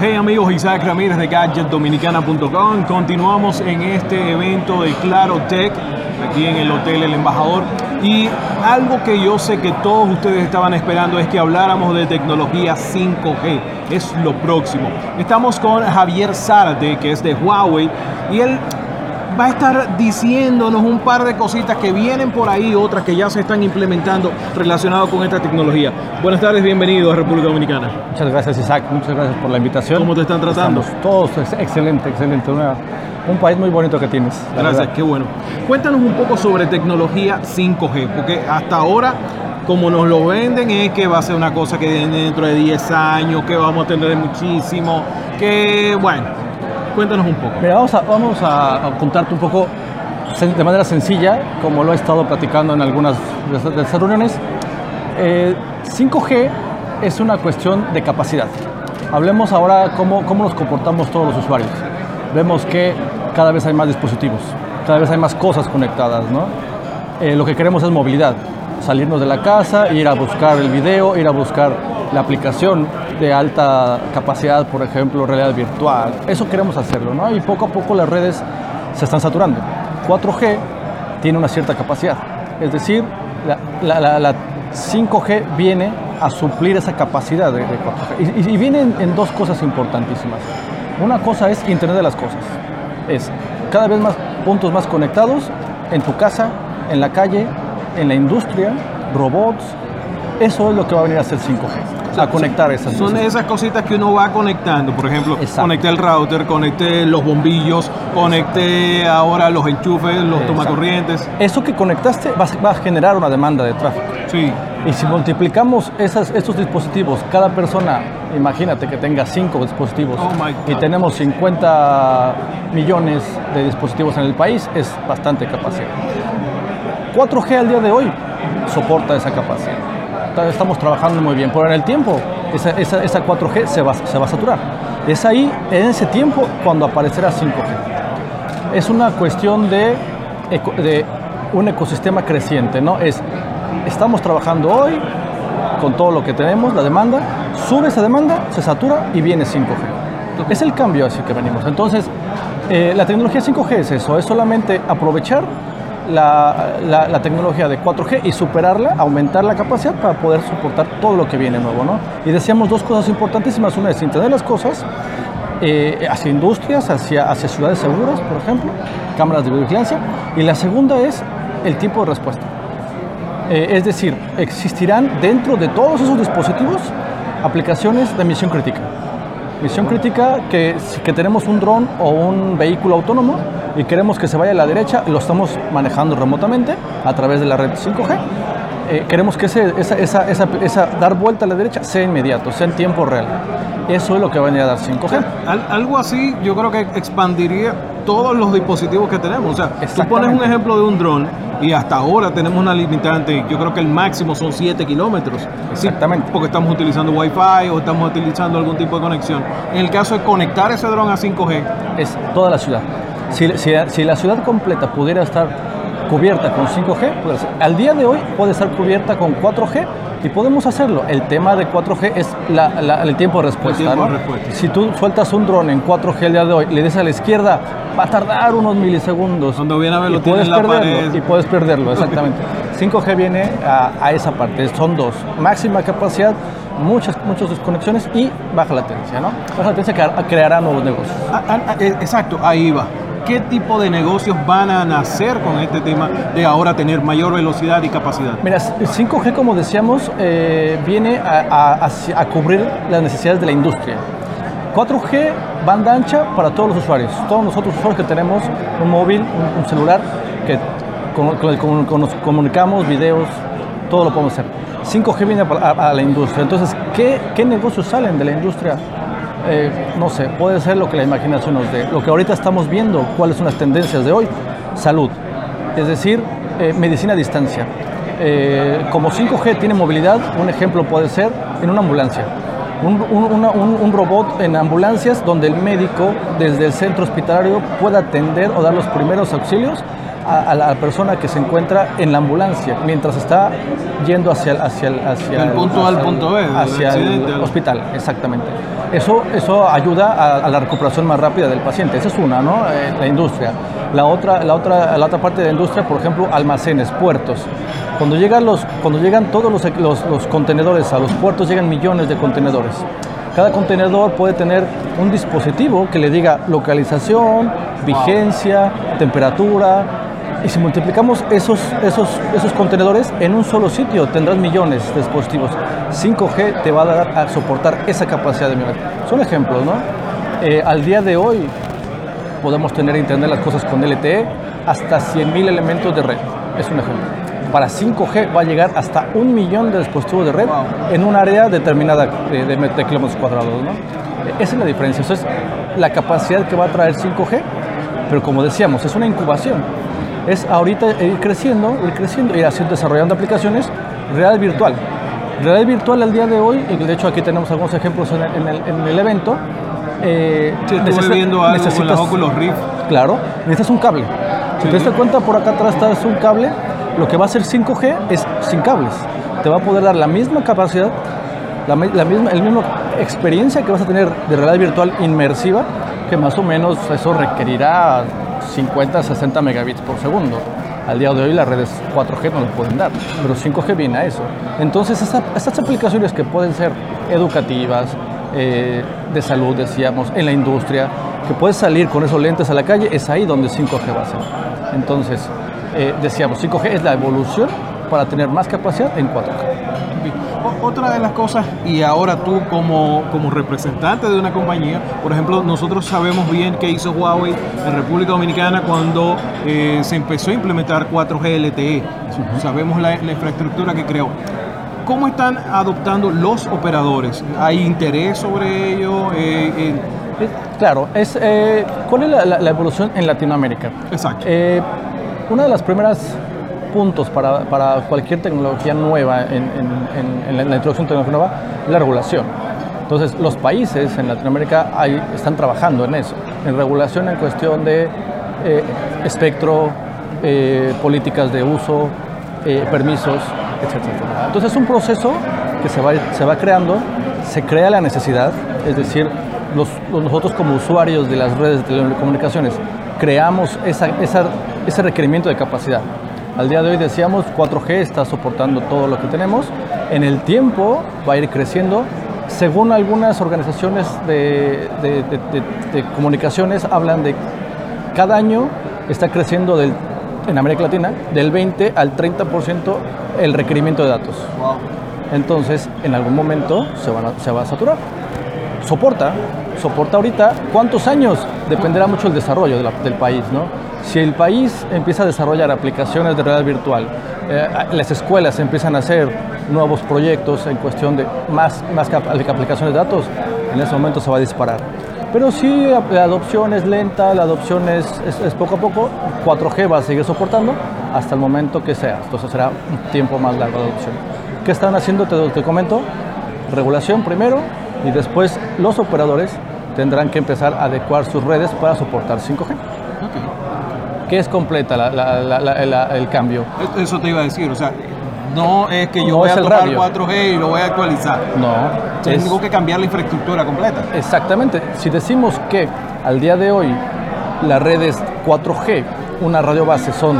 Hey amigos, Isaac Ramírez de GadgetDominicana.com. Continuamos en este evento de Claro Tech, aquí en el Hotel El Embajador. Y algo que yo sé que todos ustedes estaban esperando es que habláramos de tecnología 5G. Es lo próximo. Estamos con Javier Zárate, que es de Huawei, y él va a estar diciéndonos un par de cositas que vienen por ahí, otras que ya se están implementando relacionadas con esta tecnología. Buenas tardes, bienvenido a República Dominicana. Muchas gracias Isaac, muchas gracias por la invitación. ¿Cómo te están tratando? Estamos todos excelente, excelente. Una, un país muy bonito que tienes. Gracias, verdad. qué bueno. Cuéntanos un poco sobre tecnología 5G, porque hasta ahora como nos lo venden es que va a ser una cosa que dentro de 10 años, que vamos a tener muchísimo, que bueno, Cuéntanos un poco. Mira, vamos a, vamos a contarte un poco de manera sencilla, como lo he estado platicando en algunas de estas reuniones. Eh, 5G es una cuestión de capacidad. Hablemos ahora cómo, cómo nos comportamos todos los usuarios. Vemos que cada vez hay más dispositivos, cada vez hay más cosas conectadas, ¿no? Eh, lo que queremos es movilidad, salirnos de la casa, ir a buscar el video, ir a buscar la aplicación de alta capacidad, por ejemplo, realidad virtual. Eso queremos hacerlo, ¿no? Y poco a poco las redes se están saturando. 4G tiene una cierta capacidad, es decir, la, la, la 5G viene a suplir esa capacidad de, de 4G. Y, viene en, en, dos cosas importantísimas. Una cosa es Internet de las Cosas. Es cada vez más puntos más conectados en tu casa, en la calle, en la industria, robots. Eso es lo que va a venir a ser 5G a conectar esas Son cosas. esas cositas que uno va conectando. Por ejemplo, Exacto. conecté el router, conecté los bombillos, conecté ahora los enchufes, los Exacto. tomacorrientes. Eso que conectaste va, va, a generar una demanda de tráfico. Sí. Y si multiplicamos esas, estos dispositivos, cada persona, imagínate que tenga 5 dispositivos Oh y tenemos 50 millones de dispositivos en el país, es bastante capacidad. 4G al día de hoy soporta esa capacidad. Estamos trabajando muy bien, pero en el tiempo esa, esa, esa 4G se va, se va a saturar. Es ahí, en ese tiempo, cuando aparecerá 5G. Es una cuestión de, de un ecosistema creciente, ¿no? Es, estamos trabajando hoy con todo lo que tenemos, la demanda, sube esa demanda, se satura y viene 5G. Es el cambio así que venimos. Entonces, eh, la tecnología 5G es eso, es solamente aprovechar la, tecnología de 4G y superarla, aumentar la capacidad para poder soportar todo lo que viene nuevo. ¿no? Y decíamos dos cosas importantísimas. Una es Internet las cosas eh, hacia industrias, hacia, hacia ciudades seguras, por ejemplo, cámaras de vigilancia. Y la segunda es el tiempo de respuesta. Eh, es decir, existirán dentro de todos esos dispositivos aplicaciones de misión crítica. Misión crítica que, que tenemos un dron o un vehículo autónomo y queremos que se vaya a la derecha, lo estamos manejando remotamente a través de la red 5G. Eh, queremos que esa, esa, esa, esa, dar vuelta a la derecha sea inmediato, sea en tiempo real. Eso es lo que va a venir a dar 5G. Al, algo así yo creo que expandiría todos los dispositivos que tenemos. O sea, tú pones un ejemplo de un dron y hasta ahora tenemos una limitante, yo creo que el máximo son 7 kilómetros. Exactamente. Sí, porque estamos utilizando Wi-Fi o estamos utilizando algún tipo de conexión. En el caso de conectar ese dron a 5G. Es toda la ciudad. Si, si, si la ciudad completa pudiera estar cubierta con 5G, al día de hoy puede estar cubierta con 4G y podemos hacerlo. El tema de 4G es la, la, el tiempo de respuesta. tiempo ¿no? de respuesta. Si tú sueltas un dron en 4G el día de hoy, le des a la izquierda, va a tardar unos milisegundos. Cuando viene a ver y puedes la perderlo, pared. Y puedes perderlo, exactamente. 5G viene a, a, esa parte, son dos. Máxima capacidad, muchas, muchas desconexiones y baja latencia, ¿no? Baja latencia que creará nuevos negocios. Ah, ah, exacto, ahí va qué tipo de negocios van a nacer con este tema de ahora tener mayor velocidad y capacidad? Mira, 5G, como decíamos, eh, viene a, cubrir las necesidades de la industria. 4G, banda ancha para todos los usuarios. Todos nosotros usuarios que tenemos un móvil, un, celular, que con, con, con, con, nos comunicamos, videos, todo lo podemos hacer. 5G viene a, la industria. Entonces, ¿qué, ¿qué negocios salen de la industria? Eh, no sé, puede ser lo que la imaginación nos dé. Lo que ahorita estamos viendo, cuáles son las tendencias de hoy, salud, es decir, eh, medicina a distancia. Eh, como 5G tiene movilidad, un ejemplo puede ser en una ambulancia. Un, un, un, robot en ambulancias donde el médico desde el centro hospitalario pueda atender o dar los primeros auxilios a, la persona que se encuentra en la ambulancia mientras está yendo hacia, hacia, hacia el punto A al punto B, hacia el hospital, exactamente. Eso, eso ayuda a, la recuperación más rápida del paciente. Esa es una, ¿no? Eh, la industria. La otra, la, otra, la otra parte de la industria, por ejemplo, almacenes, puertos. Cuando llegan, los, cuando llegan todos los, los, los contenedores a los puertos, llegan millones de contenedores. Cada contenedor puede tener un dispositivo que le diga localización, vigencia, temperatura, y si multiplicamos esos, esos, esos contenedores en un solo sitio, tendrás millones de dispositivos. 5G te va a dar a soportar esa capacidad de millones. Son ejemplos, ¿no? Eh, al día de hoy podemos tener internet las cosas con LTE hasta 100.000 elementos de red. Es un ejemplo. Para 5G va a llegar hasta un millón de dispositivos de red en un área determinada de, de, kilómetros cuadrados. ¿no? Esa es la diferencia. Eso es la capacidad que va a traer 5G. Pero como decíamos, es una incubación es ahorita ir creciendo, ir creciendo, ir haciendo, desarrollando aplicaciones real virtual. Realidad virtual al día de hoy, y de hecho aquí tenemos algunos ejemplos en el, en el, evento. Eh, sí, viendo algo con los Oculus Rift. Claro, necesitas un cable. Si te das cuenta, por acá atrás está un cable. Lo que va a ser 5G es sin cables. Te va a poder dar la misma capacidad, la, la misma, el mismo experiencia que vas a tener de realidad virtual inmersiva, que más o menos eso requerirá 50, 60 megabits por segundo. Al día de hoy las redes 4G no lo pueden dar, pero 5G viene a eso. Entonces, estas aplicaciones que pueden ser educativas, eh, de salud, decíamos, en la industria, que puedes salir con esos lentes a la calle, es ahí donde 5G va a ser. Entonces, eh, decíamos, 5G es la evolución para tener más capacidad en 4G. Otra de las cosas, y ahora tú como, como representante de una compañía, por ejemplo, nosotros sabemos bien qué hizo Huawei en República Dominicana cuando eh, se empezó a implementar 4G LTE. Sabemos la, infraestructura que creó. ¿Cómo están adoptando los operadores? ¿Hay interés sobre ello? Eh, eh, claro, es, ¿cuál es la, la, evolución en Latinoamérica? Exacto. una de las primeras puntos para, para cualquier tecnología nueva, en, en, la, introducción de tecnología nueva, la regulación. Entonces, los países en Latinoamérica hay, están trabajando en eso, en regulación en cuestión de eh, espectro, eh, políticas de uso, eh, permisos, etc. Entonces, es un proceso que se va, se va creando, se crea la necesidad, es decir, los, nosotros como usuarios de las redes de telecomunicaciones creamos esa, esa, ese requerimiento de capacidad. Al día de hoy decíamos 4G está soportando todo lo que tenemos. En el tiempo va a ir creciendo. Según algunas organizaciones de, comunicaciones hablan de cada año está creciendo del, en América Latina del 20 al 30% el requerimiento de datos. Entonces, en algún momento se, se va a saturar. Soporta, soporta ahorita. ¿Cuántos años? Dependerá mucho el desarrollo del país, ¿no? Si el país empieza a desarrollar aplicaciones de realidad virtual, eh, las escuelas empiezan a hacer nuevos proyectos en cuestión de más, más aplicaciones de datos, en ese momento se va a disparar. Pero si la adopción es lenta, la adopción es, es, poco a poco, 4G va a seguir soportando hasta el momento que sea. Entonces será un tiempo más largo de adopción. ¿Qué están haciendo? Te, te comento. Regulación primero y después los operadores tendrán que empezar a adecuar sus redes para soportar 5G que es completa el cambio. Eso te iba a decir, o sea, no es que yo voy a tomar 4G y lo voy a actualizar. No. Tengo que cambiar la infraestructura completa. Exactamente. Si decimos que al día de hoy las redes 4G, una radio base son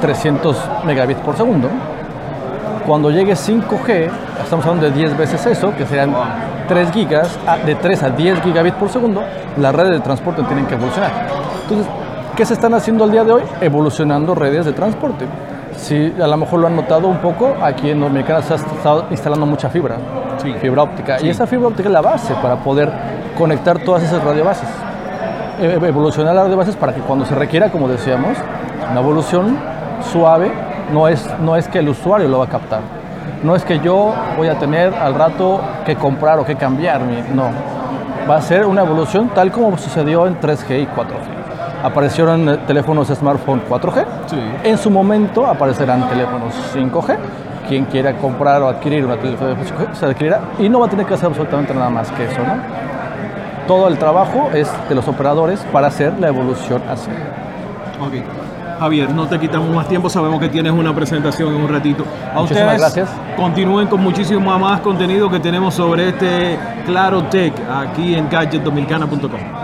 300 megabits por segundo, cuando llegue 5G, estamos hablando de 10 veces eso, que serían 3 gigas, de 3 a 10 gigabits por segundo, las redes de transporte tienen que evolucionar. Entonces, ¿Qué se están haciendo el día de hoy? Evolucionando redes de transporte. Si a lo mejor lo han notado un poco, aquí en Dominicana se ha estado instalando mucha fibra, fibra óptica. Y esa fibra óptica es la base para poder conectar todas esas radiobases. E, evolucionar las radiobases para que cuando se requiera, como decíamos, una evolución suave, no es, no es que el usuario lo va a captar. No es que yo voy a tener al rato que comprar o que cambiar, no. Va a ser una evolución tal como sucedió en 3G y 4G aparecieron teléfonos smartphone 4G. En su momento aparecerán teléfonos 5G. Quien quiera comprar o adquirir una teléfono 5G se adquirirá y no va a tener que hacer absolutamente nada más que eso, ¿no? Todo el trabajo es de los operadores para hacer la evolución así. Ok. Javier, no te quitamos más tiempo, sabemos que tienes una presentación en un ratito. A Muchísimas ustedes gracias. continúen con muchísimo más contenido que tenemos sobre este Claro Tech aquí en gadgetdominicana.com.